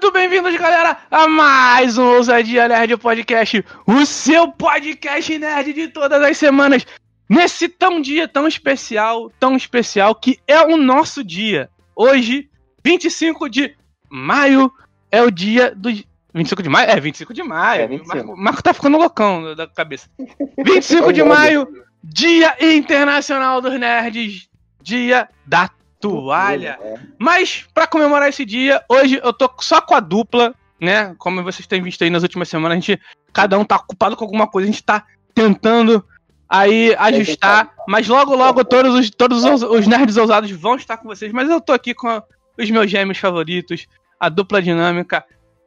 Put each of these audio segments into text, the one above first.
muito bem-vindos, galera, a mais um Ousadia Nerd Podcast, o seu podcast nerd de todas as semanas, nesse tão dia tão especial, tão especial, que é o nosso dia. Hoje, 25 de maio, é o dia dos... 25 de maio? É, 25 de maio. É, 25. Marco, Marco tá ficando loucão da cabeça. 25 de maio, Dia Internacional dos Nerds, dia da toalha. É. Mas, pra comemorar esse dia, hoje eu tô só com a dupla, né? Como vocês têm visto aí nas últimas semanas, a gente, cada um tá ocupado com alguma coisa, a gente tá tentando aí ajustar, mas logo, logo todos os, todos os, os nerds ousados vão estar com vocês, mas eu tô aqui com os meus gêmeos favoritos, a dupla dinâmica,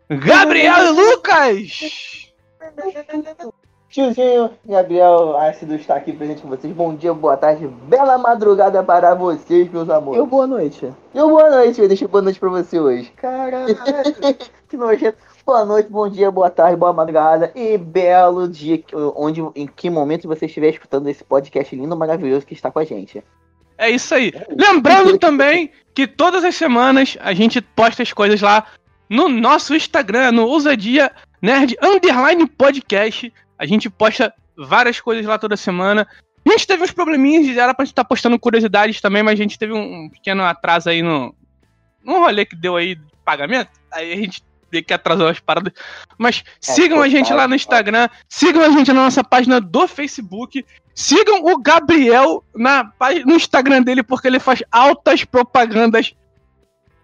Gabriel e Lucas! Tiozinho Gabriel Ácido está aqui presente com vocês. Bom dia, boa tarde, bela madrugada para vocês, meus amores. Eu boa noite. Eu boa noite, eu deixei boa noite pra você hoje. Caralho, que nojento. Boa noite, bom dia, boa tarde, boa madrugada e belo dia, que- onde, em que momento você estiver escutando esse podcast lindo, maravilhoso que está com a gente. É isso aí. Lembrando também que todas as semanas a gente posta as coisas lá no nosso Instagram, no Ousadia Nerd Underline Podcast. A gente posta várias coisas lá toda semana. A gente teve uns probleminhas, era pra gente estar postando curiosidades também, mas a gente teve um pequeno atraso aí no, no rolê que deu aí de pagamento. Aí a gente meio que atrasou as paradas. Mas sigam a gente lá no Instagram, sigam a gente na nossa página do Facebook, sigam o Gabriel na, no Instagram dele, porque ele faz altas propagandas.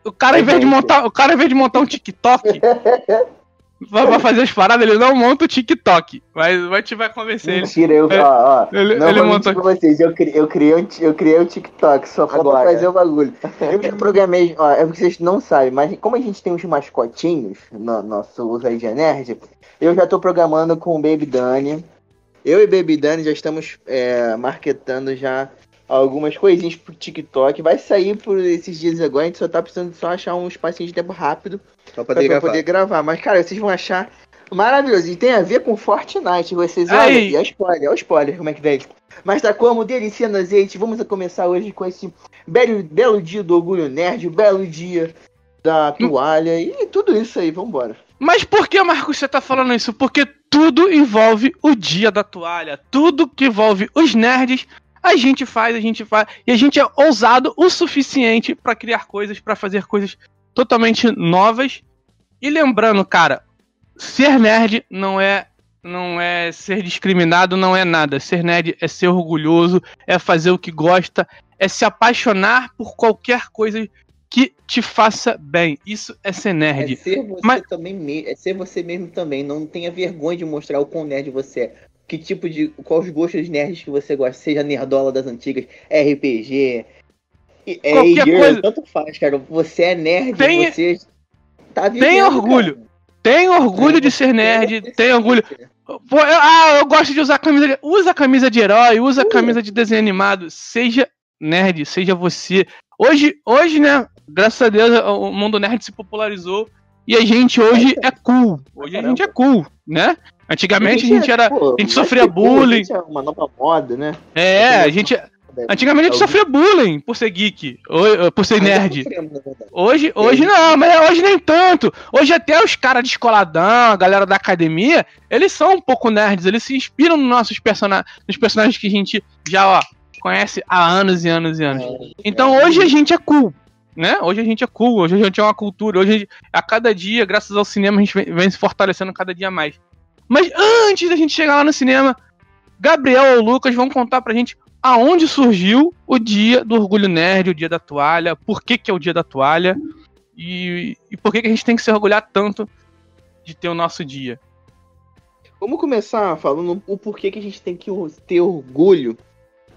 O cara, em vez de montar, o cara, em vez de montar um TikTok, vai vai fazer as paradas, ele não monta o TikTok. Mas a gente vai convencer ele. Mentira, eu, É, ó, ó. ele- não ele mentir pra vocês, eu criei, eu criei, um, eu criei um TikTok, só falta Agora. fazer o bagulho. Eu já programei, ó, é porque vocês não sabem, mas como a gente tem uns mascotinhos no nosso Ousadia Nerd, eu já tô programando com o Baby Dani. Eu e Baby Dani já estamos é, marketando já algumas coisinhas pro TikTok. Vai sair por esses dias agora, a gente só tá precisando só achar um espacinho de tempo rápido Pra pra, poder pra gravar. poder gravar. Mas, cara, vocês vão achar maravilhoso. E tem a ver com Fortnite. Vocês Aí. olham. E é spoiler, é o spoiler, como é que vem. Mas tá como delícia no azeite. Vamos começar hoje com esse belo, belo dia do orgulho nerd, o belo dia da toalha e tudo isso aí. Vambora. Mas por que, Marcos, você tá falando isso? Porque tudo envolve o dia da toalha. Tudo que envolve os nerds, a gente faz, a gente faz. E a gente é ousado o suficiente pra criar coisas, pra fazer coisas totalmente novas. E lembrando, cara, ser nerd não é não é ser discriminado, não é nada. Ser nerd é ser orgulhoso, é fazer o que gosta, é se apaixonar por qualquer coisa que te faça bem. Isso é ser nerd. É ser você Mas- também. É ser você mesmo também. Não tenha vergonha de mostrar o quão nerd você é. Que tipo de. Quais os gostos nerds que você gosta? Seja nerdola das antigas, RPG. É, Qualquer e-girl, coisa. tanto faz, cara. Você é nerd, Tenha- você tá vivendo, Tenha orgulho. cara. Tem orgulho de ser nerd, tem é orgulho. Pô, eu- ah, eu gosto de usar camisa de. Usa camisa de herói, usa camisa de desenho animado. Seja nerd, seja você. Hoje, hoje, né? Graças a Deus, o mundo nerd se popularizou. E a gente hoje é cool. Hoje a gente é cool, né? Antigamente a gente era. Pô, a gente sofria bullying. a gente É uma nova moda, né? É, a gente. Antigamente a gente sofria bullying por ser geek, ou- por ser Ainda nerd. Hoje, hoje não, mas hoje nem tanto. Hoje até os caras descoladão, a galera da academia, eles são um pouco nerds, eles se inspiram nos nossos personagens, nos personagens que a gente já, ó, conhece há anos e anos e anos. Então hoje a gente é cool, né? Hoje a gente é cool, hoje a gente é uma cultura, hoje a, gente- a cada dia, graças ao cinema, a gente vem, vem se fortalecendo cada dia mais. Mas antes da gente chegar lá no cinema, Gabriel ou Lucas vão contar pra gente aonde surgiu o dia do orgulho nerd, o dia da toalha, por que, que é o dia da toalha e, e por que, que a gente tem que se orgulhar tanto de ter o nosso dia. Vamos começar falando o porquê que a gente tem que ter orgulho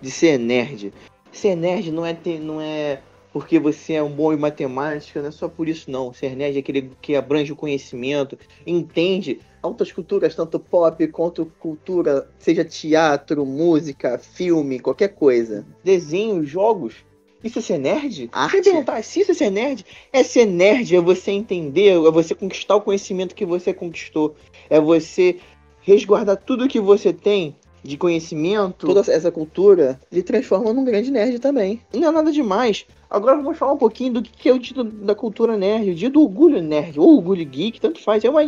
de ser nerd. Ser nerd não é ter, não é porque você é um bom em matemática, não é só por isso não. Ser nerd é aquele que abrange o conhecimento, entende altas culturas, tanto pop quanto cultura, seja teatro, música, filme, qualquer coisa. Desenho, jogos. Isso é ser nerd? Arte. Você perguntar se isso é ser nerd? É ser nerd, é você entender, é você conquistar o conhecimento que você conquistou. É você resguardar tudo que você tem de conhecimento, Toda essa cultura lhe transforma num grande nerd também. não é nada demais. Agora vamos falar um pouquinho do que é o dia da cultura nerd, o dia do orgulho nerd, ou orgulho geek, tanto faz. É uma,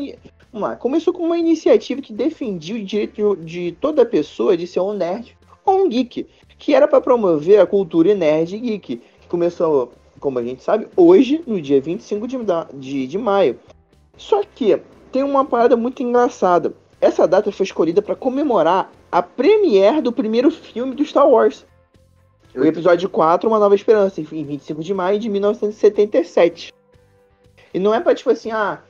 uma- começou com uma iniciativa que defendia o direito de, toda pessoa de ser um nerd ou um geek, que era para promover a cultura nerd e geek, que começou, como a gente sabe, hoje, no dia 25 de, de, de maio. Só que tem uma parada muito engraçada. Essa data foi escolhida para comemorar a premiere do primeiro filme do Star Wars. O episódio 4, Uma Nova Esperança, em 25 de maio de 1977. E não é pra, tipo assim, ah,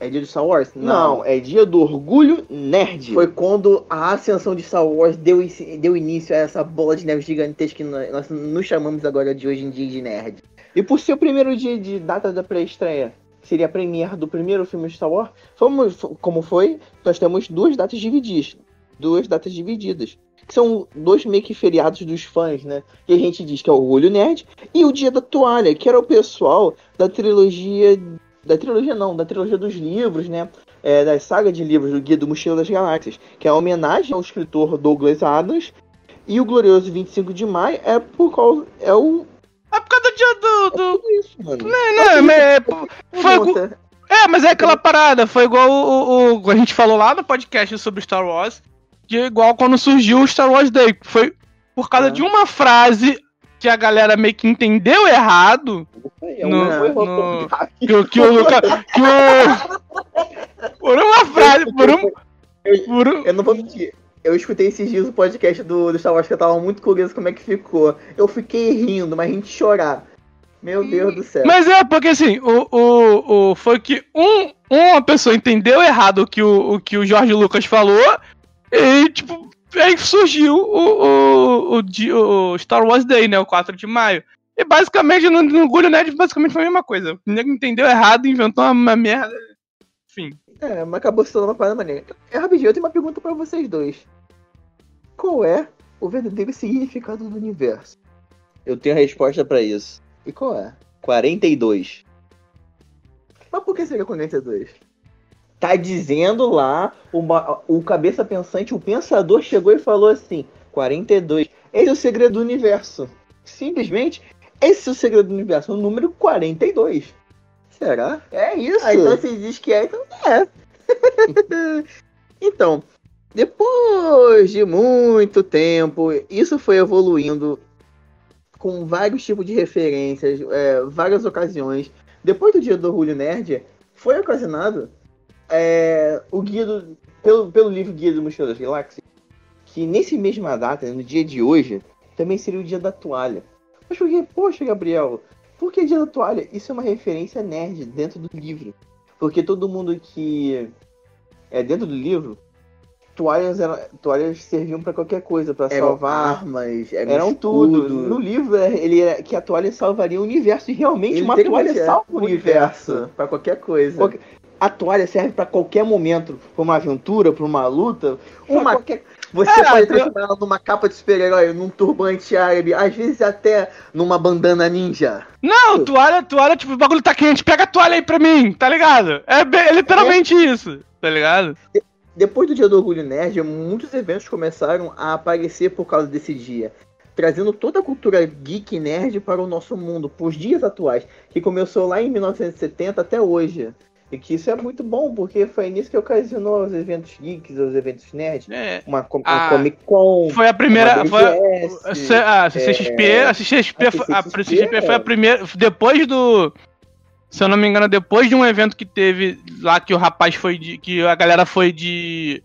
É dia do Star Wars? não, é dia do orgulho nerd. Foi quando a ascensão de Star Wars deu, deu início a essa bola de neve gigantesca que nós, nos chamamos agora de hoje em dia de nerd. E por ser o primeiro dia de data da pré-estreia, seria a premiere do primeiro filme de Star Wars, como, como foi, nós temos duas datas divididas. Duas datas divididas. Que são dois meio que feriados dos fãs, né? Que a gente diz que é o Orgulho Nerd e o Dia da Toalha, que era o pessoal da trilogia. Da trilogia não, da trilogia dos livros, né? É, da saga de livros do Guia do Mochila das Galáxias, que é a homenagem ao escritor Douglas Adams. E o glorioso 25 de maio é por causa. É o. É por causa do dia do. do... Tudo isso, mano. É, não, mas é, foi, é, mas é aquela parada. Foi igual o, o- o- a gente falou lá no podcast sobre Star Wars. Que é igual quando surgiu o Star Wars Day. Foi por causa É. de uma frase que a galera meio que entendeu errado. É No- erro no- ortográfico. Que, o- que o Luca. Que o. Por uma frase. Por um. Por um Eu não vou mentir. Eu escutei esses dias o podcast do, do Star Wars que eu tava muito curioso como é que ficou. Eu fiquei rindo, mas a gente chorar. Meu Deus do céu. Mas é, porque assim, o, o, o, foi que um, uma pessoa entendeu errado o que o, o que o Jorge Lucas falou, e tipo, aí surgiu o, o, o, o Star Wars Day, né? O 4 de maio. E basicamente, no, no Orgulho Nerd, basicamente foi a mesma coisa. O nego entendeu errado, inventou uma, uma merda. Enfim. É, mas acabou se tornando uma parada maneira. É rapidinho, eu tenho uma pergunta pra vocês dois. Qual é o verdadeiro significado do universo? Eu tenho a resposta pra isso. E qual é? 42. Mas por que seria 42? Tá dizendo lá, uma- o cabeça pensante, o pensador chegou e falou assim: 42. Esse é o segredo do universo. Simplesmente, esse é o segredo do universo, o número 42. Será? É isso. Ah, então se diz que é, então é. então, depois de muito tempo, isso foi evoluindo com vários tipos de referências, é, várias ocasiões. Depois do dia do Orgulho Nerd, foi ocasionado é, o guia do, pelo, pelo livro Guia do Mochila das Galáxias, que nesse mesma data, no dia de hoje, também seria o dia da toalha. Mas por que, poxa, Gabriel, por que dia da toalha? Isso é uma referência nerd dentro do livro. Porque todo mundo que é dentro do livro, toalhas, eram, toalhas serviam pra qualquer coisa, pra Eram salvar. armas, eram tudo. No livro, é, ele era que a toalha salvaria o universo. E realmente, Ele uma toalha ser salva o universo. pra qualquer coisa. Qualquer- A toalha serve pra qualquer momento, pra uma aventura, pra uma luta, Uma- qualquer... Você É, pode transformar ela numa capa de super-herói, num turbante árabe, às vezes até numa bandana ninja. Não, toalha, toalha, tipo, o bagulho tá quente, pega a toalha aí pra mim, tá ligado? É, bem- é literalmente isso, tá ligado? Depois do Dia do Orgulho Nerd, muitos eventos começaram a aparecer por causa desse dia, trazendo toda a cultura geek nerd para o nosso mundo, para os dias atuais, que começou lá em 1970 até hoje. E que isso é muito bom, porque foi nisso que ocasionou os eventos geeks, os eventos nerds. É. Uma, com- Ah, a Comic Con, Foi a primeira. uma Foi, a, a CCXP, é, a CCXP, a foi- a CCXP, CCXP foi a primeira. Depois do. Se eu não me engano, depois de um evento que teve lá que o rapaz foi de. que a galera foi de.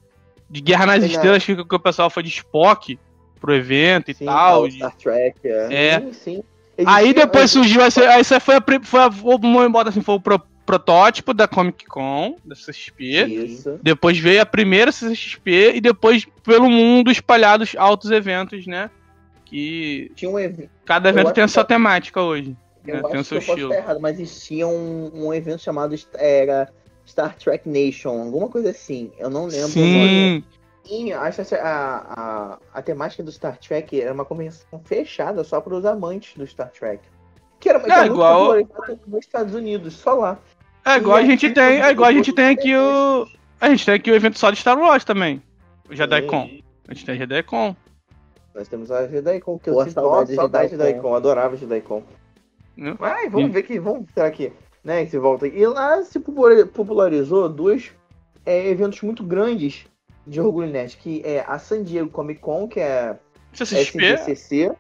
de Guerra nas Estrelas, que, que o pessoal foi de Spock pro evento e sim, tal. ao de- Star Trek. É. É. Sim, sim. Aí depois surgiu essa. Essa foi a. Foi a vamos botar assim, foi o pro- protótipo da Comic Con, da CCXP. Isso. Depois veio a primeira CCXP e depois pelo mundo espalhados altos eventos, né? Que Tinha um evento. cada evento acho tem a que- sua temática hoje. Eu É, tem o acho que seu eu posso estilo. estar errado, mas existia um, um evento chamado era Star Trek Nation, alguma coisa assim. Eu não lembro. Sim, E acho que a, a, a temática do Star Trek era uma convenção fechada só para os amantes do Star Trek. Que era, que É, igual- nos Estados Unidos, só lá. É igual a gente tem, é igual a gente tem aqui o a gente tem aqui o evento só de Star Wars também, o JediCon. A gente tem a Jidaicon. Nós temos a Jidaicon, que Pô, eu sinto saudade saudade, de da Jidaicon, adorava a Jidaicon. Né? Mas vamos Sim. ver que, vamos ver aqui, né, esse volta. E lá se popula- popularizou dois é, eventos muito grandes de Orgulho Nerd, que é a San Diego Comic Con, que é CCXP, SDCC,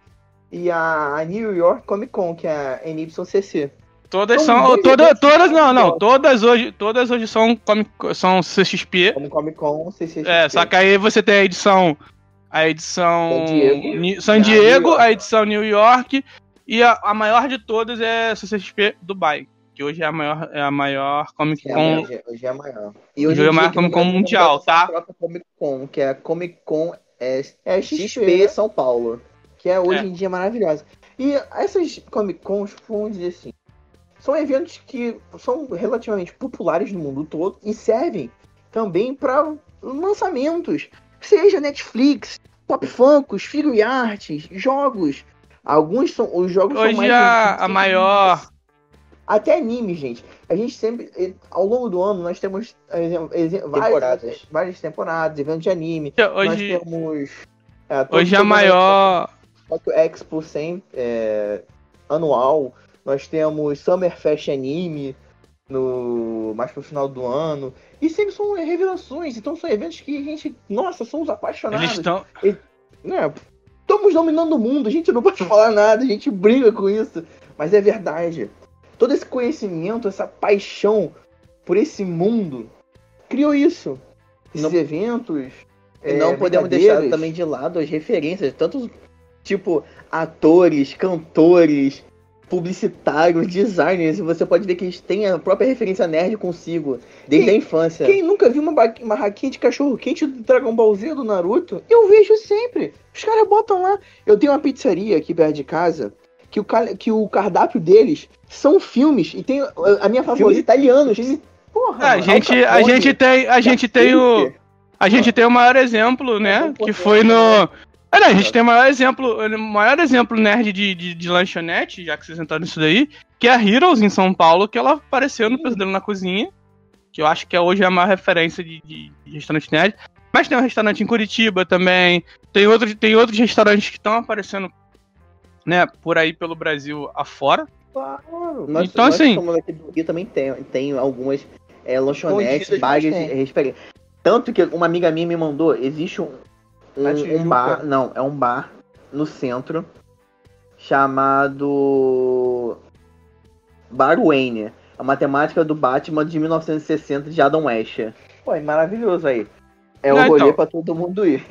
e a New York Comic Con, que é a NYCC. Todas São são. dois Todas, não, não. Todas hoje, todas hoje são, comic, são CXP. Como Comic Con, CCXP. É, só que aí você tem a edição. A edição. San Diego. Ni- San E a Diego, a edição New York. E a, a maior de todas é a CCXP Dubai. Que hoje é a maior, é a maior Comic É, Con. hoje, hoje é maior. Hoje é maior Comic Con mundial, tá? A própria Comic Con, que é a Comic Con é, é XP São Paulo, que é hoje É. em dia maravilhosa. E essas Comic Cons, vamos dizer assim, são eventos que são relativamente populares no mundo todo e servem também para lançamentos, seja Netflix, Pop Funkos, Figure Arts, jogos. Alguns são os jogos são Hoje mais a, a maior. até anime, gente. A gente sempre, ao longo do ano, nós temos exemplo, várias, Temporadas. várias temporadas, eventos de anime. Nós Hoje, temos. é, hoje a maior. Expo 100 é, anual. Nós temos Summer Fest Anime no mais pro final do ano. E sempre são revelações. Então são eventos que a gente, nossa, somos apaixonados. Eles estão. né, estamos dominando o mundo, a gente não pode falar nada, a gente briga com isso, mas é verdade. Todo esse conhecimento, essa paixão por esse mundo criou isso. Esses Não- eventos. E é, não podemos deixar também de lado as referências, tanto tipo atores, cantores, publicitários, designers, e você pode ver que eles têm a própria referência nerd consigo, desde Quem- a infância. Quem nunca viu uma ba- uma barraquinha de cachorro quente do Dragon Ball Z do Naruto? Eu vejo sempre. Os caras botam lá. Eu tenho uma pizzaria aqui perto de casa que o, que o cardápio deles são filmes. E tem a- minha Filmes favorita. italianos. Filme- Porra, A Al gente, a gente tem, a gente tem o, a gente tem o maior exemplo, né? Que foi no, é. não, a gente tem o maior exemplo, o maior exemplo nerd de, de, de lanchonete, já que vocês entraram nisso daí, que é a Heroes em São Paulo, que ela apareceu no Pesadelo na Cozinha, que eu acho que é hoje a maior referência de, de, de restaurante nerd. Mas tem um restaurante em Curitiba também, tem outros, tem outros restaurantes que estão aparecendo, né, por aí pelo Brasil afora. Claro. Nós, Então, nós assim- somos aqui do Rio também tem, tem algumas é, lanchonetes, bares. Tanto que uma amiga minha me mandou, existe um, um, Na um Tijuca. bar, não, é um bar no centro chamado Bar Wayne. A matemática do Batman de 1960 de Adam West. Pô, é maravilhoso aí. É um rolê então. pra todo mundo ir.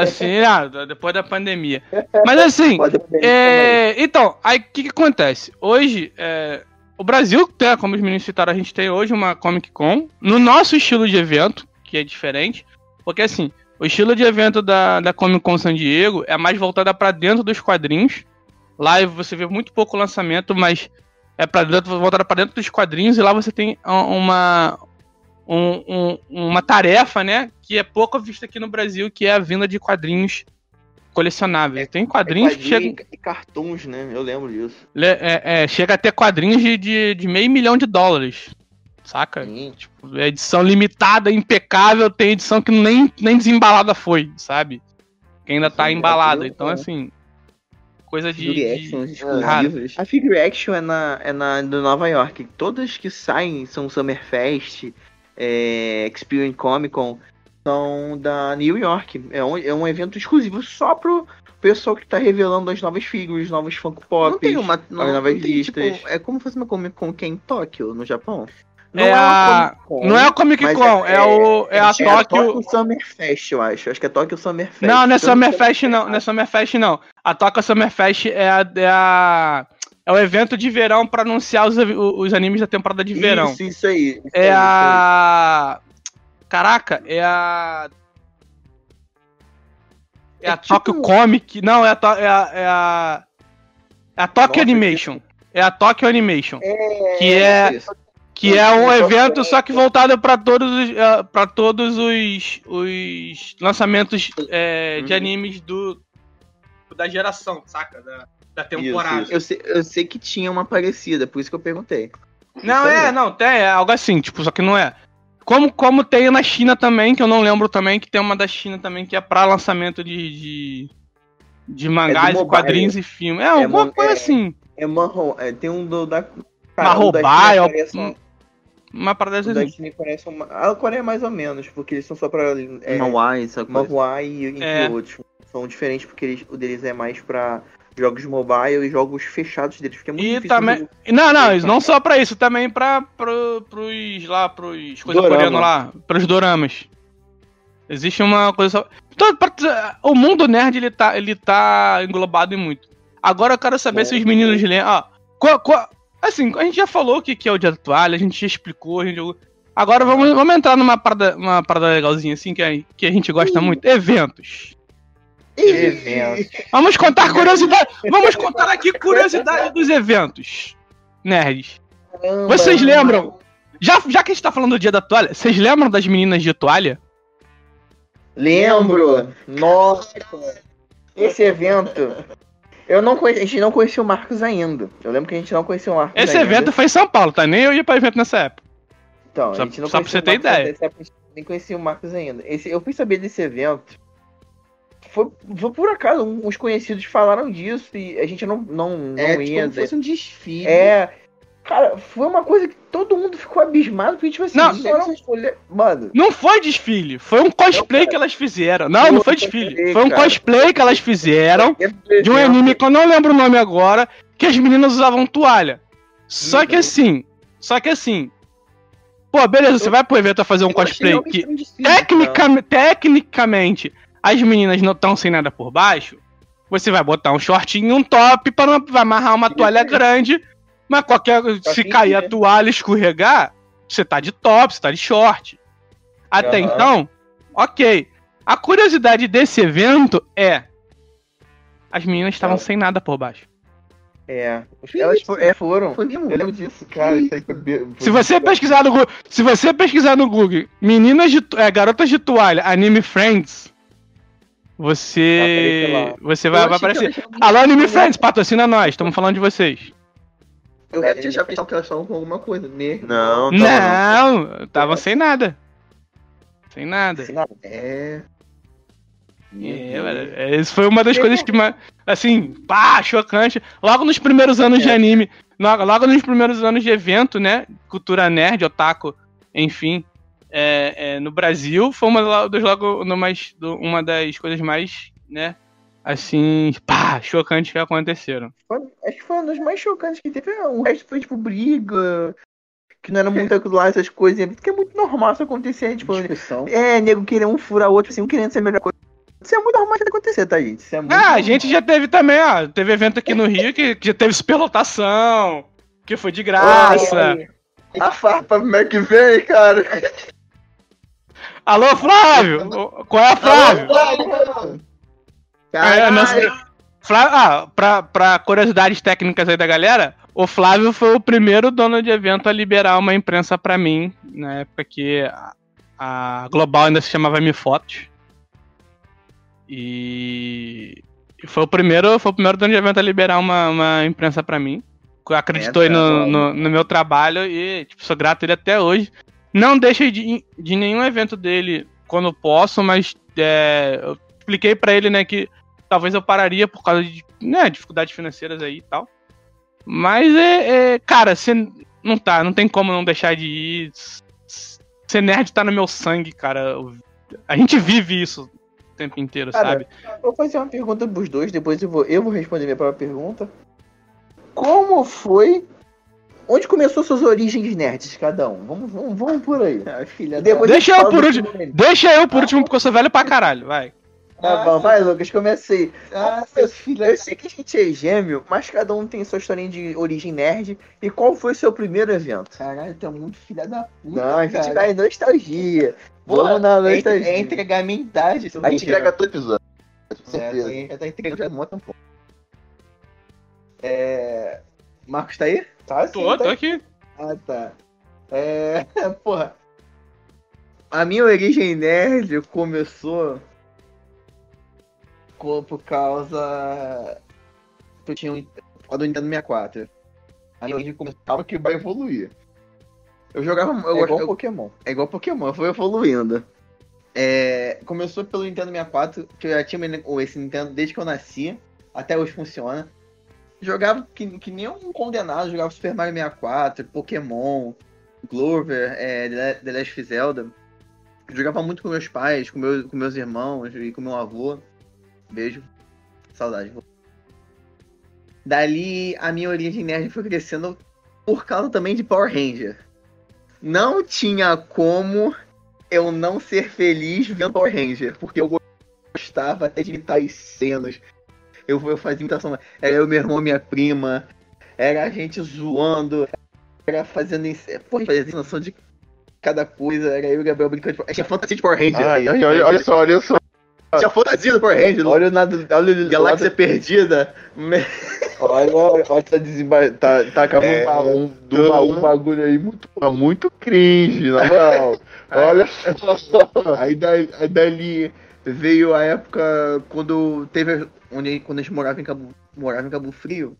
Assim, ah, depois da pandemia. Mas assim, É, então, aí o que, que acontece? Hoje, é, o Brasil, né, como os meninos citaram, a gente tem hoje uma Comic Con no nosso estilo de evento, que é diferente, porque assim, o estilo de evento da, da Comic Con San Diego é mais voltada pra dentro dos quadrinhos. Lá você vê muito pouco lançamento, mas é para dentro, voltada para dentro dos quadrinhos e lá você tem uma um- um- uma tarefa, né, que é pouco vista aqui no Brasil, que é a vinda de quadrinhos colecionáveis. Tem quadrinhos que chegam E cartoons, né? Eu lembro disso. É, é, chega a ter quadrinhos de, de, de meio milhão de dólares. Saca? Sim. Tipo, é edição limitada, impecável, tem edição que nem, nem desembalada foi, sabe? Que ainda tá Sim, embalada. é, Então, é. assim. Coisa de. Figure de- actions Cara, exclusivos. A Figure Action é na, é na do Nova York. Todas que saem são Summerfest, é, Experience Comic Con, são da New York. É um, é um evento exclusivo só pro pessoal que tá revelando as novas figures, novos Funko Pop. não tem uma. Não, as novas não tem, tipo, listas. é como se fosse uma Comic Con que é em Tóquio, no Japão. Não é uma a- Comic Con, Não é a Comic Con, é, o, é a é Tóquio. Summerfest, eu acho. Acho que é Tóquio Summerfest. Não, não é Eu sei Summerfest, não. Não é Summerfest, não. A Tóquio Summerfest é a. É, a, é o evento de verão pra anunciar os, os animes da temporada de verão. Isso, isso aí. isso aí, É isso aí. a. Caraca, é a. É, É a tipo- Tokyo Comic. Não, é a, é a, é a, é a Tokyo Nossa, Animation. É a Tokyo Animation. É, que é, isso. Que é um evento só que voltado para todos os, eh, pra todos os, os lançamentos eh, de Uhum. animes do da geração, saca? Da, da temporada. isso. Eu sei, eu sei que tinha uma parecida, por isso que eu perguntei. Não, Isso é, não, tem, é algo assim, tipo, só que não é. Como, como tem na China também, que eu não lembro também, que tem uma da China também que é pra lançamento de, de, de mangás, mobile. quadrinhos e filmes. É, alguma mon- coisa é- assim. É marrom. É, tem um do, da. Uma o Uma parada o da assim. China parece uma. A Coreia mais ou menos, porque eles são só pra. É, Manhwa, essa coisa. Manhwa e entre É. outros. São diferentes porque eles- o deles é mais pra jogos mobile e jogos fechados deles. Porque é muito E difícil também. jogo- Não, não, não só pra isso, também pra pro, pros. lá, pros. coisa Dorama. coreana lá, pros doramas. Existe uma coisa só. Então, pra- o mundo nerd ele tá, ele tá englobado em muito. Agora eu quero saber É. se os meninos lêem. Ó, qual, qual- assim, a gente já falou o que, que é o dia da toalha, a gente já explicou, a gente. Agora vamos, vamos entrar numa parada, uma parada legalzinha assim que a, que a gente gosta muito. Eventos. Eventos. Vamos contar curiosidade. Vamos contar aqui curiosidade dos eventos. Nerds. Vocês lembram? Já, já que a gente tá falando do dia da toalha, vocês lembram das meninas de toalha? Lembro! Nossa! Esse evento. Eu não conheci, a gente não conhecia o Marcos ainda. Eu lembro que a gente não conhecia o Marcos Esse ainda. evento foi em São Paulo, tá? Nem eu ia pra evento nessa época. Então, Só- a gente não só pra você ter ideia. nessa época, a gente nem conhecia o Marcos ainda. Esse, eu fui saber desse evento. Foi, foi por acaso, uns conhecidos falaram disso e a gente não, não, não É, tipo, ia. como se fosse um desfile. É. Cara, foi uma coisa que todo mundo ficou abismado, porque, tipo assim, Não, foram escolher. Mano, Não foi desfile, foi um cosplay que elas fizeram. Não, não foi desfile. Foi um cara. cosplay que elas fizeram de um anime que eu não lembro o nome agora, que as meninas usavam toalha. Só que assim, só que assim. Pô, beleza, você vai pro evento fazer um cosplay que. Tecnicamente, tecnicamente, as meninas não estão sem nada por baixo. Você vai botar um shortinho e um top para amarrar uma toalha grande. Mas qualquer. Se fim cair a toalha e escorregar, você tá de top, você tá de short. Até Aham. então, ok. A curiosidade desse evento é. As meninas estavam É. sem nada por baixo. É. Elas é, foram. Foi mesmo? Eu lembro disso, cara. Foi Se você pesquisar no Google, se você pesquisar no Google, meninas de to- é, garotas de toalha, anime friends, você Vai aparecer lá. você vai, vai aparecer. Alô anime friends, patrocina nós, estamos falando de vocês. Eu tinha já pensado que elas estavam com alguma coisa. Né? Não, Não, tava sem nada. Sem nada. É. É, velho, é, Isso foi uma das coisas que mais. Assim, pá, chocante. Logo nos primeiros anos de anime. Logo, logo nos primeiros anos de evento, né? Cultura nerd, otaku, enfim. é, é, no Brasil, foi uma das, logo, no mais, do- uma das coisas mais, né? Assim, pá, chocantes que aconteceram. Acho que foi um dos mais chocantes que teve. O resto foi, tipo, briga. Que não era muito aquilo lá, essas coisas. Que é muito normal isso acontecer. Tipo, Discussão. é, nego querer um furar o outro, assim, um querendo ser a melhor coisa. Isso é muito normal de acontecer, tá, gente? Isso é muito Ah, a normal. gente já teve também, ó. Teve evento aqui no Rio que, que já teve superlotação, que foi de graça. Ai, ai. A farpa como é que vem, cara? Alô, Flávio! Qual é, Flávio? É, nossa- Flávio, ah, pra, pra curiosidades técnicas aí da galera, o Flávio foi o primeiro dono de evento a liberar uma imprensa pra mim, na época que a, Global ainda se chamava Fotos. E foi o primeiro, foi o primeiro dono de evento a liberar uma, uma imprensa pra mim. Acreditou é no, no, no meu trabalho e tipo, sou grato a ele até hoje. Não deixei de, de nenhum evento dele quando posso, mas é, eu expliquei pra ele, né, que talvez eu pararia por causa de né, dificuldades financeiras aí e tal. Mas é, é cara, você não tá, não tem como não deixar de ir. Ser nerd tá no meu sangue, cara. A gente vive isso o tempo inteiro, Cara, sabe? Vou fazer uma pergunta pros dois, depois eu vou, eu vou responder minha própria pergunta. Como foi. Onde começou suas origens nerds, cada um? Vamos, vamos, vamos por aí. Ah, filha Deixa eu por último. Deixa eu por último, porque eu sou velho pra caralho, vai. Tá bom, vai, Lucas, comecei. Ah, eu, seus filhos. eu sei que a gente é gêmeo, mas cada um tem sua historinha de origem nerd. E qual foi o seu primeiro evento? Caralho, tu é muito filha da puta. Não, a gente cara. vai em nostalgia. Vamos na nostalgia. é entregar a minha idade. A gente filho. entrega todo episódio. Com É, certeza. sim, já tá entregando já muito tempo. É... Marcos tá aí? Tá, sim, Tô, tá tô aqui. Ah, tá. É... Porra. A minha origem nerd começou Por causa... Eu tinha um... Do Nintendo 64. A minha origem começava que vai evoluir. Eu jogava. Eu, é igual eu, Pokémon. É igual Pokémon, foi evoluindo. É, começou pelo Nintendo 64, que eu já tinha esse Nintendo desde que eu nasci. Até hoje funciona. Jogava que, que nem um condenado, jogava Super Mario 64, Pokémon, Glover, é, The Last of Zelda. Jogava muito com meus pais, com, meu, com meus irmãos e com meu avô. Beijo. Saudade. Dali a minha origem nerd foi crescendo por causa também de Power Ranger. Não tinha como eu não ser feliz vendo Power Ranger, porque eu gostava até de imitar as cenas. Eu, eu fazia imitação. Era eu, meu irmão, minha prima. Era a gente zoando. Era fazendo. Porra, fazia noção de cada coisa. Era eu e o Gabriel brincando. Tinha fantasia de Power Ranger. Ai, ai, olha só, olha só. Tinha fantasia do Power Ranger. Olha o nada. Olha o Galáxia Perdida. Olha, olha, tá desemba... tá, tá acabando É, um, do baú um bagulho aí muito, muito cringe, na moral. olha só. Aí dali, aí dali veio a época quando teve. Onde, quando a gente morava em Cabo, morava em Cabo Frio.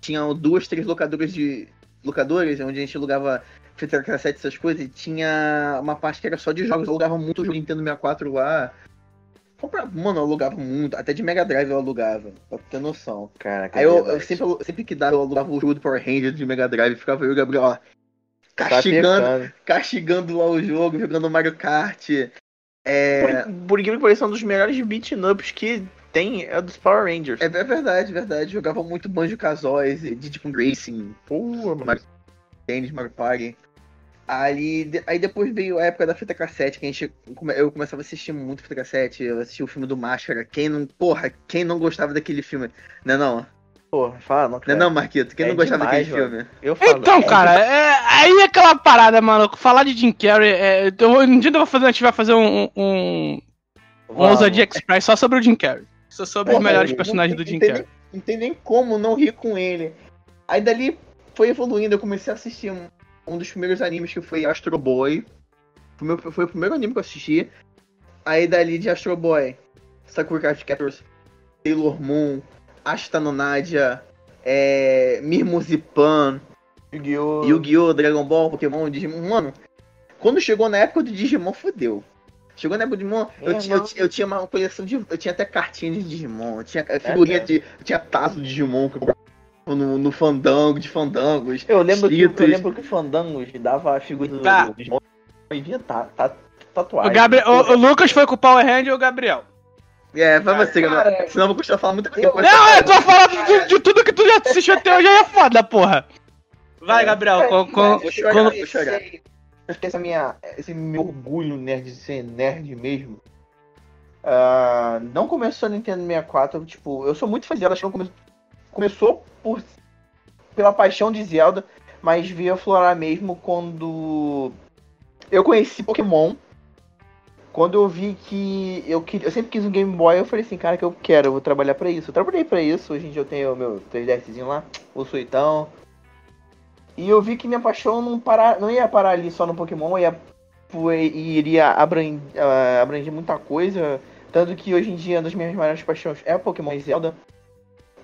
Tinha duas, três locadoras de. Locadoras, onde a gente alugava fita cassete, essas coisas, e tinha uma parte que era só de jogos. Eu alugava muito jogo Nintendo 64 lá. Compra... Mano, eu alugava muito, até de Mega Drive eu alugava, pra ter noção. Caraca, Aí eu, eu sempre, sempre que dava, eu alugava o jogo do Power Ranger de Mega Drive, ficava eu e o Gabriel, ó, Tá castigando, pecando. castigando lá o jogo, jogando Mario Kart. É, Por, por incrível que pareça, um dos melhores beat'em ups que tem é dos Power Rangers. é, é verdade, verdade. Jogava muito Banjo Kazooie, Kong Racing, Pô, Mario Tennis, Mario Party. Aí, aí depois veio a época da fita cassete, que a gente, eu começava a assistir muito fita cassete, eu assisti o filme do Máscara. Quem não, porra, quem não gostava daquele filme? Não é não? Pô, fala, não, Não é cara. não, Marquito? Quem É não gostava demais, daquele mano. filme? Eu falo. Então, é cara, é, aí é aquela parada, mano. Falar de Jim Carrey. É, eu, um dia eu vou fazer, a gente vai fazer um, um, um. Ousadia Express só sobre o Jim Carrey. Só sobre os Porra, melhores personagens tem- do Jim Carrey. nem- Não tem nem como não rir com ele. Aí dali foi evoluindo, eu comecei a assistir um, dos primeiros animes que foi Astro Boy. Foi, meu- foi o primeiro anime que eu assisti. Aí dali de Astro Boy, Sakura Card Captors, Sailor Moon, Ashita no Nadia, é, Mirmuzipan, Yu-Gi-Oh! Yu-Gi-Oh!, Dragon Ball, Pokémon, Digimon. Mano, quando chegou na época do Digimon, fodeu. Chegou na época do Digimon, eu, É, tinha, eu, tinha- eu tinha uma coleção de. Eu tinha até cartinha de Digimon, eu tinha figurinha é. de. Eu tinha taço de Digimon que eu no, no Fandango, de Fandangos. Eu lembro, que, eu lembro que o Fandangos dava a figura do, Tá. e vinha ta, ta, tatuagem. O, Gabriel, o, o Lucas foi com o Power Ranger e o Gabriel. É, vai você, Cara, Gabriel. Senão eu vou continuar falando muita coisa. eu-. Não, eu tô falando de, de tudo que tu já assistiu até hoje, aí é foda, porra. Vai, Gabriel, com, com, Vou chorar, com- vou chorar. Acho que essa minha, esse meu orgulho nerd de ser nerd mesmo. ah, não começou no Nintendo 64, tipo, eu sou muito fã de Zelda, acho que não come- começou por pela paixão de Zelda, mas veio aflorar mesmo quando eu conheci Pokémon. Quando eu vi que eu, queria, eu sempre quis um Game Boy, eu falei assim, cara, que eu quero, eu vou trabalhar pra isso. Eu trabalhei pra isso, hoje em dia eu tenho meu 3DSzinho lá, o Suitão. E eu vi que minha paixão não, parar, não ia parar ali só no Pokémon, ia, iria abranger, abranger muita coisa. Tanto que hoje em dia, uma das minhas maiores paixões é Pokémon e Zelda.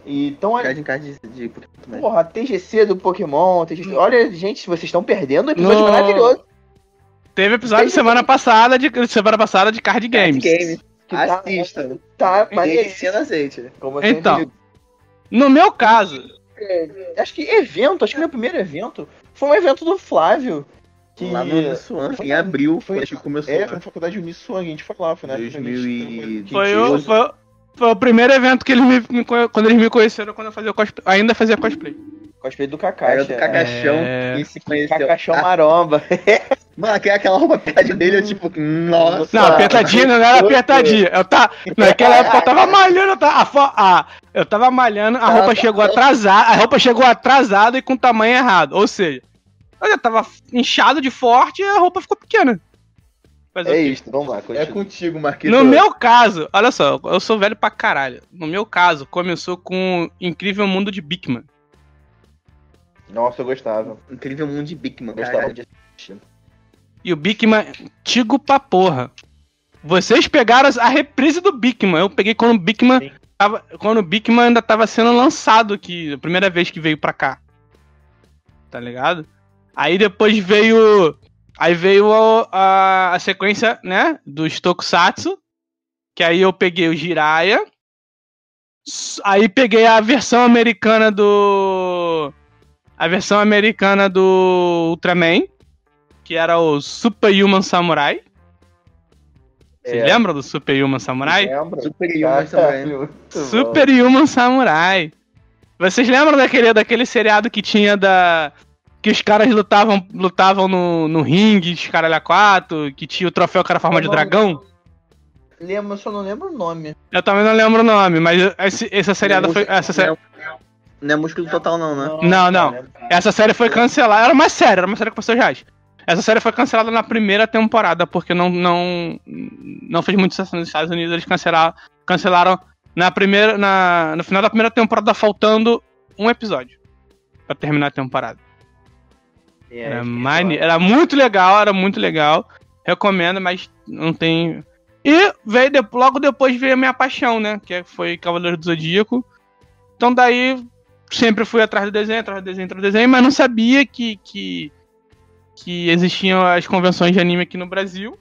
E então, olha, Card em card de, de Pokémon também. porra, TGC do Pokémon, TGC, olha, gente, vocês estão perdendo um episódio No- maravilhoso. Teve episódio semana passada de semana passada de card games. Game. Que tá- Assista. Tá, Mas mas no azeite. como eu sempre Então. digo, No meu caso, acho que evento, acho que meu primeiro evento foi um evento do Flávio. Que Lá no Uniswan, em abril, foi, acho que começou. é, foi na faculdade Uniswan, a gente foi lá, foi na 2000 foi o, foi, foi o primeiro evento que eles me, me quando eles me conheceram quando eu fazia cosplay, ainda fazia cosplay. cosplay do Era Kakashi. do Cacaxão É. e se conheceu. Ah, maromba. Mano, aquela, aquela roupa apertadinha dele, eu tipo, nossa. Não, apertadinha não era apertadinha. Eu tá, naquela época eu tava malhando, eu tava, a a- eu tava malhando, a roupa chegou atrasada, a roupa chegou atrasada e com o tamanho errado. Ou seja, eu já tava inchado de forte e a roupa ficou pequena. O É isso, vamos lá, É contigo, Marquinhos. No meu caso, olha só, eu sou velho pra caralho. No meu caso, começou com Incrível Mundo de Bigman. Nossa, eu gostava. Incrível mundo de Big Man, Eu gostava de assistir. E o Bigman, antigo pra porra. Vocês pegaram a reprise do Bigman. Eu peguei quando o Bigman tava, quando o Bigman ainda tava sendo lançado aqui, a primeira vez que veio pra cá. Tá ligado? Aí depois veio. Aí veio a, a, a sequência, né? Dos Tokusatsu. Que aí eu peguei o Jiraiya. Aí peguei a versão americana do. A versão americana do Ultraman. Que era o Super Human Samurai. Vocês É. lembram do Super Human Samurai? Lembra? Super Human Samurai. Muito bom. Super Human Samurai. Vocês lembram daquele, daquele seriado que tinha da. Que os caras lutavam, lutavam no, no ringue, os caralho a quatro, que tinha o troféu que era forma de dragão? Lembro, eu só não lembro o nome. Eu também não lembro o nome, mas esse, essa seriada foi. Essa, sé- Não, é músculo total, não, né? Não, não. essa série foi cancelada. Era uma série, era uma série com pessoas reais. Essa série foi cancelada na primeira temporada, porque não, não, não fez muito sucesso nos Estados Unidos. Eles cancelaram, cancelaram na primeira, na, no final da primeira temporada, faltando um episódio pra terminar a temporada. É, Era, mane- é era muito legal, era muito legal. Recomendo, mas não tem. E veio de- logo depois veio a minha paixão, né? Que foi Cavaleiro do Zodíaco. Então daí sempre fui atrás do desenho, atrás do desenho, atrás do desenho, mas não sabia que, que, que existiam as convenções de anime aqui no Brasil.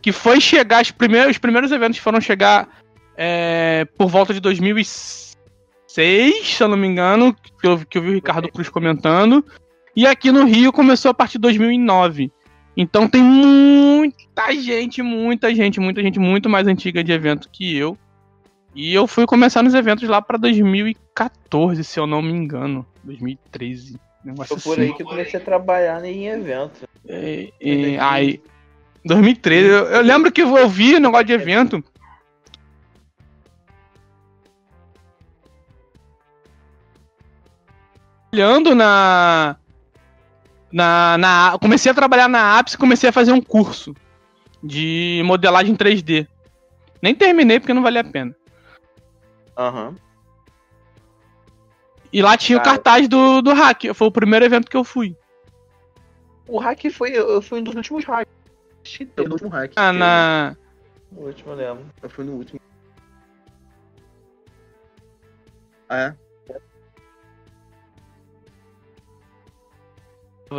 Que foi chegar, os primeiros, os primeiros eventos foram chegar é, por volta de 2006, se eu não me engano, que eu, que eu vi o Ricardo Cruz comentando. E aqui no Rio começou a partir de 2009. Então tem muita gente, muita gente, muita gente muito mais antiga de evento que eu. E eu fui começar nos eventos lá pra 2014, se eu não me engano. 2013. Negócio Foi por assim. aí que eu comecei a trabalhar em evento. E, e, aí, 2013. Eu, eu lembro que eu vi o negócio de evento. Olhando na. Na, na. Comecei a trabalhar na Apps e comecei a fazer um curso de modelagem 3D. Nem terminei porque não valia a pena. Aham. E lá tinha o Cara. cartaz do, do hack. Foi o primeiro evento que eu fui. O hack foi. Eu fui um dos últimos hacks. Eu fui no último hack. Ah, na. O último eu lembro. Eu fui no último. Ah, é?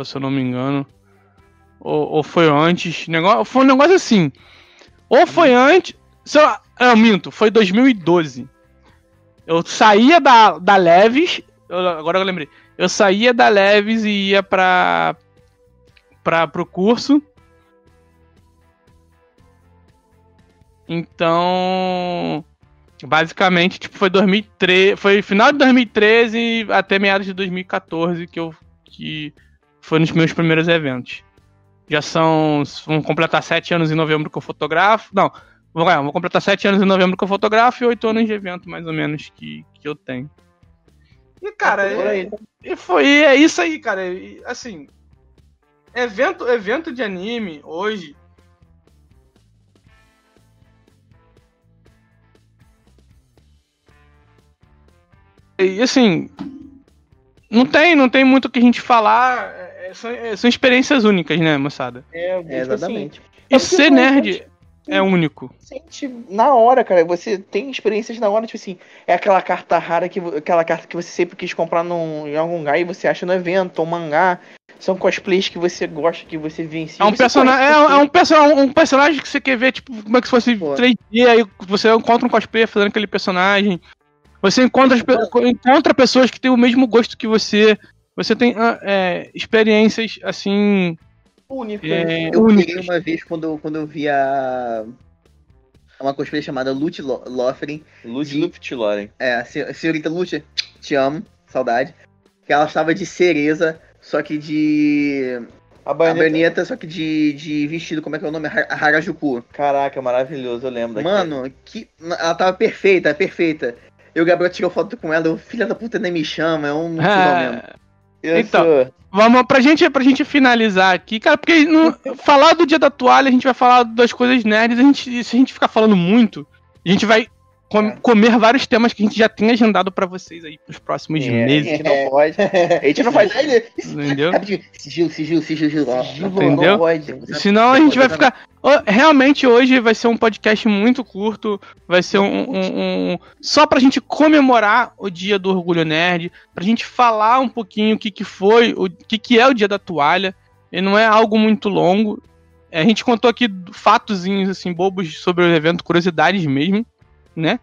Se eu não me engano. Ou, ou foi antes. Negócio, foi um negócio assim. Ou foi antes. Se eu, eu minto, foi 2012. Eu saía da, da Leves. eu- agora eu lembrei. Eu saía da Leves e ia pra. pra pro curso. Então. Basicamente, tipo, foi 2013. Foi final de 2013 até meados de 2014 que eu. Que foi nos meus primeiros eventos. Já são. Vão completar sete anos em novembro que eu fotografo. Não, vou, é, vou completar sete anos em novembro que eu fotografo e oito anos de evento, mais ou menos, que, que eu tenho. E, cara, Por é, e foi e é isso aí, cara. E, assim, evento, evento de anime hoje. E assim, não tem, não tem muito o que a gente falar. É, é, são, é, são experiências únicas, né, moçada? É, É, tipo exatamente. E É porque ser nerd é único. Sente na hora, cara. Você tem experiências na hora, tipo assim, é aquela carta rara que aquela carta que você sempre quis comprar num, em algum lugar e você acha no evento, ou mangá. São cosplays que você gosta, que você vivencia. É um Você personagem, é, conhece é um, perso um personagem que você quer ver, tipo, como é que se fosse Pô. 3D, aí você encontra um cosplayer fazendo aquele personagem. Você encontra, as pe- encontra pessoas que têm o mesmo gosto que você. Você tem ah, é, experiências assim. único. É, Eu únicas. uma vez quando, eu- quando eu vi a. Uma cosplay chamada Lute Lo- Lothering. Luz Luft Loren. É, a se- a senhorita Lute, te amo, saudade. Que ela estava de cereza, só que de. A A baioneta. Berneta, só que de, de vestido, como é que é o nome? Ha- Harajuku. Caraca, maravilhoso, eu lembro daquele. Mano, que. Ela tava perfeita, perfeita. Eu, Gabriel, tirou foto com ela, eu, filha da puta nem me chama, é um fusão mesmo. Então. vamos pra gente, pra gente finalizar aqui, cara, porque no, falar do dia da toalha, a gente vai falar das coisas nerds, a gente, se a gente ficar falando muito, a gente vai com- É. comer vários temas que a gente já tem agendado pra vocês aí pros próximos É, A meses. gente não pode. A gente não faz. Entendeu? Sigilo, sigilo, sigilo, sigilo. Entendeu? Não pode. Senão a gente vai ficar. Realmente hoje vai ser um podcast muito curto. Vai ser um. um, um- só pra gente comemorar o dia do Orgulho Nerd. Pra gente falar um pouquinho o que, que foi, o que, que é o dia da toalha. E não é algo muito longo. É, A gente contou aqui fatozinhos assim, bobos sobre o evento, curiosidades mesmo, né?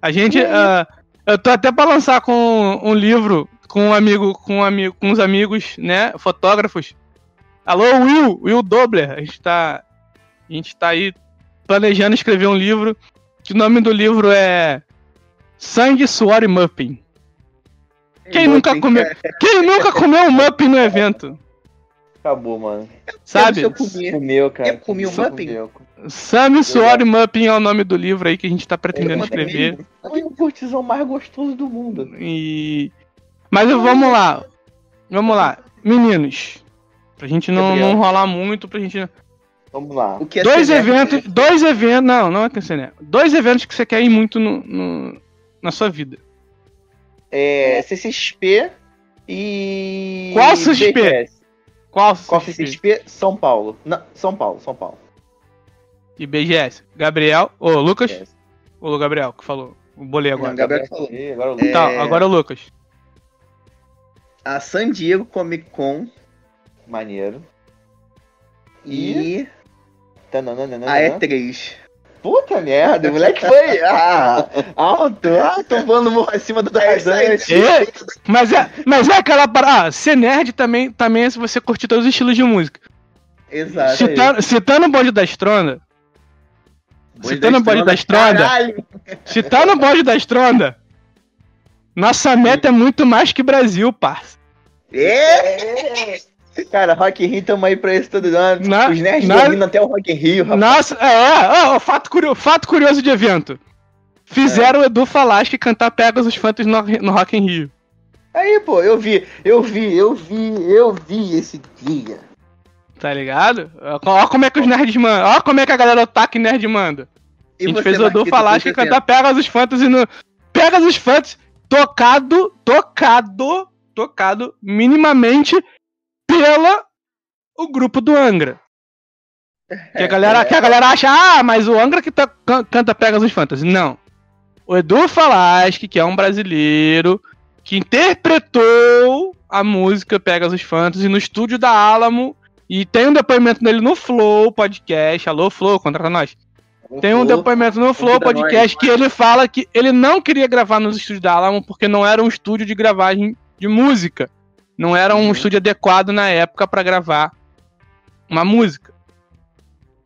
A gente. ah, eu tô até pra lançar com um livro com um amigo, com um amigo, com uns amigos, né? Fotógrafos. Alô, Will, Will Dobler. A gente tá. A gente tá aí planejando escrever um livro. Que o nome do livro é Sangue, Suor e Muppin. Quem nunca comeu? Quem nunca comeu um Muppin no evento? Acabou, mano. Sabe? Eu comi. Comeu, cara. Eu comi um Muppin? comeu. Sangue, Suor e Muppin é o nome do livro aí que a gente tá pretendendo escrever. Foi o cortisão mais gostoso do mundo. E. Mas vamos lá. Vamos lá. Meninos. Pra gente não, Gabriel. não rolar muito, pra gente. Vamos lá. O que é dois eventos. Dois eventos. Não, não é que né? Dois eventos que você quer ir muito no, no- na sua vida. É, CCXP e. Qual CCXP? Qual? Qual CCXP? CCXP? São Paulo. Não, São Paulo, São Paulo. E BGS. Gabriel. Ô, Lucas? Ô, Gabriel, que falou. O bolei agora. Não, Gabriel falou. E agora o É, Tá, agora o Lucas. A San Diego Comic Con Maneiro. e Tananana. a E3. Puta merda, o moleque foi. Ah, alto. Ah, tô voando morro acima do Tarzante. É, mas é, mas é aquela parada. Ah, ser nerd também, também é se você curtir todos os estilos de música. Exato. Citando, citando o bonde da Estronda. Citando o bonde da Estronda. Caralho. Citando o bonde da Estronda. Nossa meta é muito mais que Brasil, parça. É. Cara, Rock in Rio tamo aí pra isso todo ano. Na- Os nerds na- dominam até o Rock in Rio, rapaz. Nossa, é, ó, ó, fato, curio- fato curioso de evento. Fizeram o Edu Falaschi cantar Pegasus Fantas no, no Rock in Rio. Aí, pô, eu vi, eu vi, eu vi, eu vi esse dia. Tá ligado? Ó, como é que os nerds mandam. Ó como é que a galera otaku e nerd manda. E a gente fez o Edu por que cantar Pegasus Fantasy no. Pegasus Fantasy tocado, tocado, tocado minimamente pela o grupo do Angra. Que a galera, que a galera acha, ah, mas o Angra que tá- can- canta Pegasus Fantasy. Não. O Edu Falaschi, que é um brasileiro, que interpretou a música Pegasus Fantasy no estúdio da Alamo. E tem um depoimento dele no Flow Podcast. Alô, Flow, contrata nós. Tem um Flow, depoimento no Flow Podcast que ele fala que ele não queria gravar nos estúdios da Alamo porque não era um estúdio de gravagem de música. Não era um Uhum. estúdio adequado na época pra gravar uma música.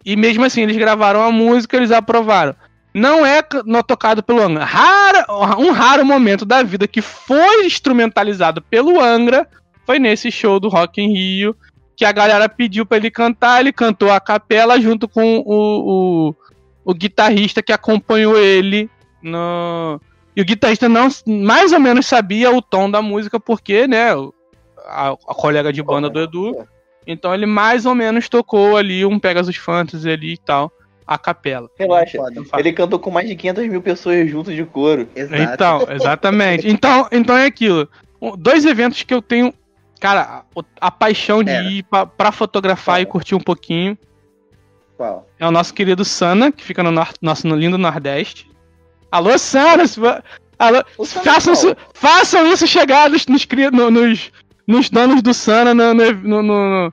E mesmo assim, eles gravaram a música, eles aprovaram. Não é tocado pelo Angra. Rara- um raro momento da vida que foi instrumentalizado pelo Angra foi nesse show do Rock in Rio, que a galera pediu pra ele cantar, ele cantou a capela junto com o, o, o guitarrista que acompanhou ele no. E o guitarrista não mais ou menos sabia o tom da música, porque, né, o- a, a colega de banda do Edu. Então ele mais ou menos tocou ali um Pegasus Fantasy ali e tal, a capela. Relaxa. Foda. Ele cantou com mais de 500 mil pessoas juntos de coro. Exato. Então, exatamente. Então, então é aquilo. Dois eventos que eu tenho, cara, a, a paixão de Era. ir pra, pra fotografar e curtir um pouquinho. Qual? É o nosso querido Sana, que fica no nor- nosso no lindo Nordeste. Alô, Sana! se Alô, façam, qual? isso, façam isso chegar nos, nos, nos, nos donos do Sana, no, no, no-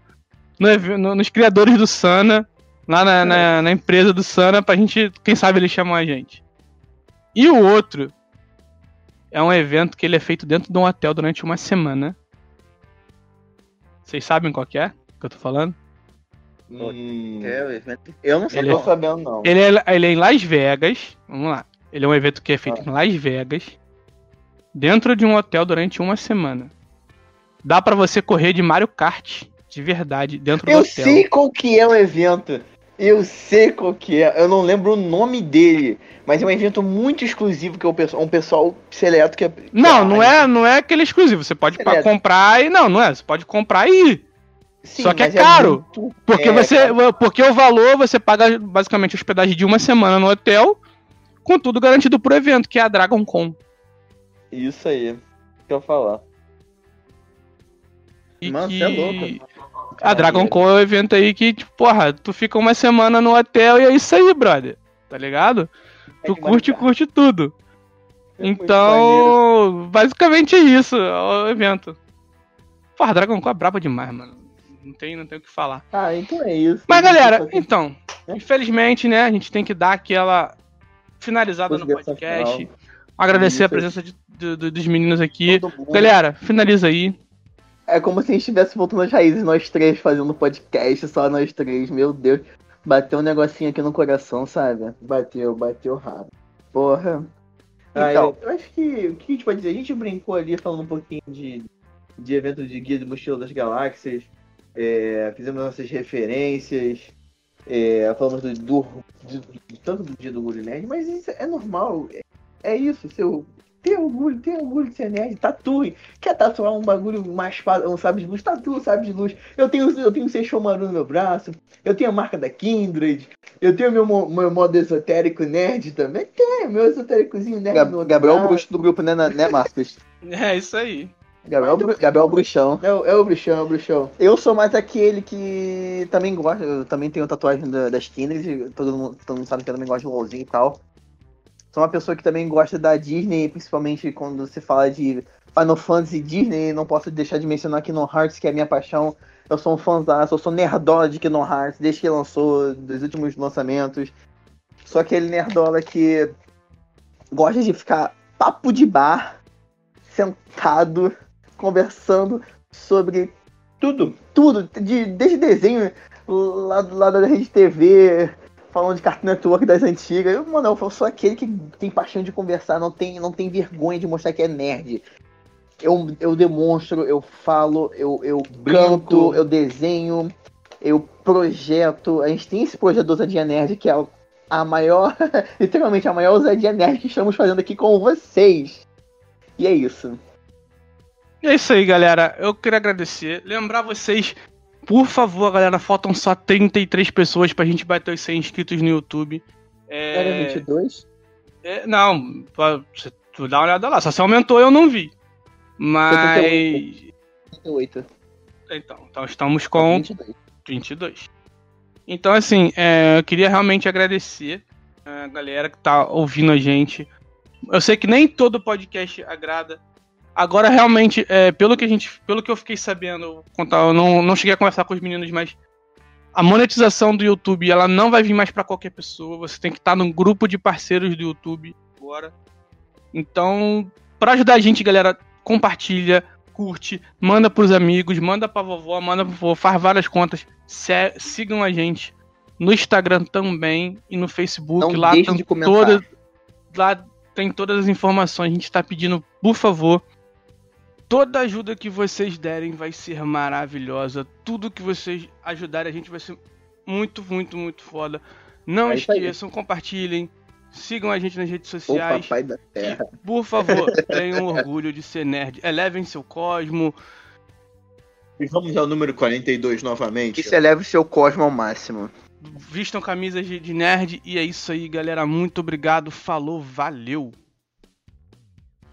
no- nos criadores do Sana, lá na, na, na empresa do Sana, pra gente, quem sabe eles chamam a gente. E o outro é um evento que ele é feito dentro de um hotel durante uma semana. Vocês sabem qual que é que eu tô falando? Hum, É, o evento- Eu não sei Ele tô sabendo, não. Ele é, ele é em Las Vegas. Vamos lá. Ele é um evento que é feito em Las Vegas. Dentro de um hotel durante uma semana. Dá pra você correr de Mario Kart de verdade dentro do Eu hotel. sei qual que é o evento. Eu sei qual que é. Eu não lembro o nome dele. Mas é um evento muito exclusivo que é o pessoal- um pessoal seleto que é. Não, que não é, não é aquele exclusivo. Você pode comprar e não, não é. Você pode comprar e ir. Sim, só que é mas caro. muito- Porque É, você, cara. porque o valor você paga basicamente hospedagem de uma semana no hotel com tudo garantido pro evento, que é a Dragon Con. Isso aí. Que eu falar. E Mano, que... você é louco. A Dragon Con é um evento aí que, tipo, porra, tu fica uma semana no hotel e é isso aí, brother. Tá ligado? Tu curte, curte tudo. É. Então, basicamente é isso, é o evento. Porra, Dragon Con é braba demais, mano. Não tem, não tem o que falar. Ah, então é isso. Mas, galera, então, É. infelizmente, né, a gente tem que dar aquela finalizada no podcast. Agradecer a presença de- do- do- dos meninos aqui. Galera, finaliza aí. É como se a gente estivesse voltando às raízes, nós três fazendo podcast, só nós três, meu Deus. Bateu um negocinho aqui no coração, sabe? Bateu, bateu raro. Porra. Então, eu acho que o que a gente pode dizer? A gente brincou ali falando um pouquinho de, de evento de Guia do Mochila das Galáxias, é, fizemos nossas referências, é, falamos do, do, tanto do dia do Nerd, mas isso é normal. É, é isso, seu. Tem orgulho, tem orgulho de ser nerd, tatue. Quer tatuar um bagulho mais fácil, um sabre de luz? Tatua um sabre de luz. Eu tenho, eu tenho um Seixomaru no meu braço, eu tenho a marca da Kindred, eu tenho meu, meu modo esotérico nerd também. Tem, meu esotéricozinho nerd no outro Gabriel braço. Bruxo do grupo, né, né Marcos? É isso aí. Gabriel, Bru- Gabriel Bruxão. É, o- é o bruxão, é o bruxão. Eu sou mais aquele que também gosta, eu também tenho tatuagem da- das Kindred, todo mundo, todo mundo sabe que eu também gosto de LOLzinho e tal. Sou uma pessoa que também gosta da Disney, principalmente quando se fala de Final Fantasy e Disney, não posso deixar de mencionar Kingdom Hearts, que é a minha paixão. Eu sou um fãzaço, eu sou nerdola de Kingdom Hearts, desde que lançou, dos últimos lançamentos. Sou aquele nerdola que gosta de ficar papo de bar, sentado, conversando sobre tudo, tudo, de- desde desenho lá, lá da Rede TV, falando de Cartoon Network das antigas. Eu, mano, eu sou aquele que tem paixão de conversar, não tem, não tem vergonha de mostrar que é nerd. Eu, eu demonstro, eu falo, eu, eu canto, eu desenho, eu projeto. A gente tem esse projeto do Ousadia Nerd, que é a maior, literalmente a maior ousadia nerd que estamos fazendo aqui com vocês. E é isso. E é isso aí, galera. Eu queria agradecer. Lembrar vocês, por favor, galera, faltam só 33 pessoas pra gente bater os 100 inscritos no YouTube. É... Era 22? é, não, pra- tu dá uma olhada lá. Só se aumentou, eu não vi. Mas. 38. Então, então estamos com 22. 22. Então, assim, é, eu queria realmente agradecer a galera que tá ouvindo a gente. Eu sei que nem todo podcast agrada. Agora, realmente, é, pelo que a gente. Pelo que eu fiquei sabendo, contar, eu não, não cheguei a conversar com os meninos, mas a monetização do YouTube ela não vai vir mais pra qualquer pessoa. Você tem que estar num grupo de parceiros do YouTube agora. Então, pra ajudar a gente, galera, compartilha, curte, manda pros amigos, manda pra vovó, manda pro vovô, faz várias contas. Se- sigam a gente no Instagram também e no Facebook. Não lá tem todas, lá tem todas as informações. A gente tá pedindo, por favor, toda ajuda que vocês derem vai ser maravilhosa. Tudo que vocês ajudarem a gente vai ser muito, muito, muito foda. Não É esqueçam, compartilhem. Sigam a gente nas redes O sociais. papai da terra. Por favor, tenham orgulho de ser nerd. Elevem seu cosmo. E vamos ao número 42 novamente. Isso eleva o seu cosmo ao máximo. Vistam camisas de de nerd. E é isso aí, galera. Muito obrigado. Falou, valeu.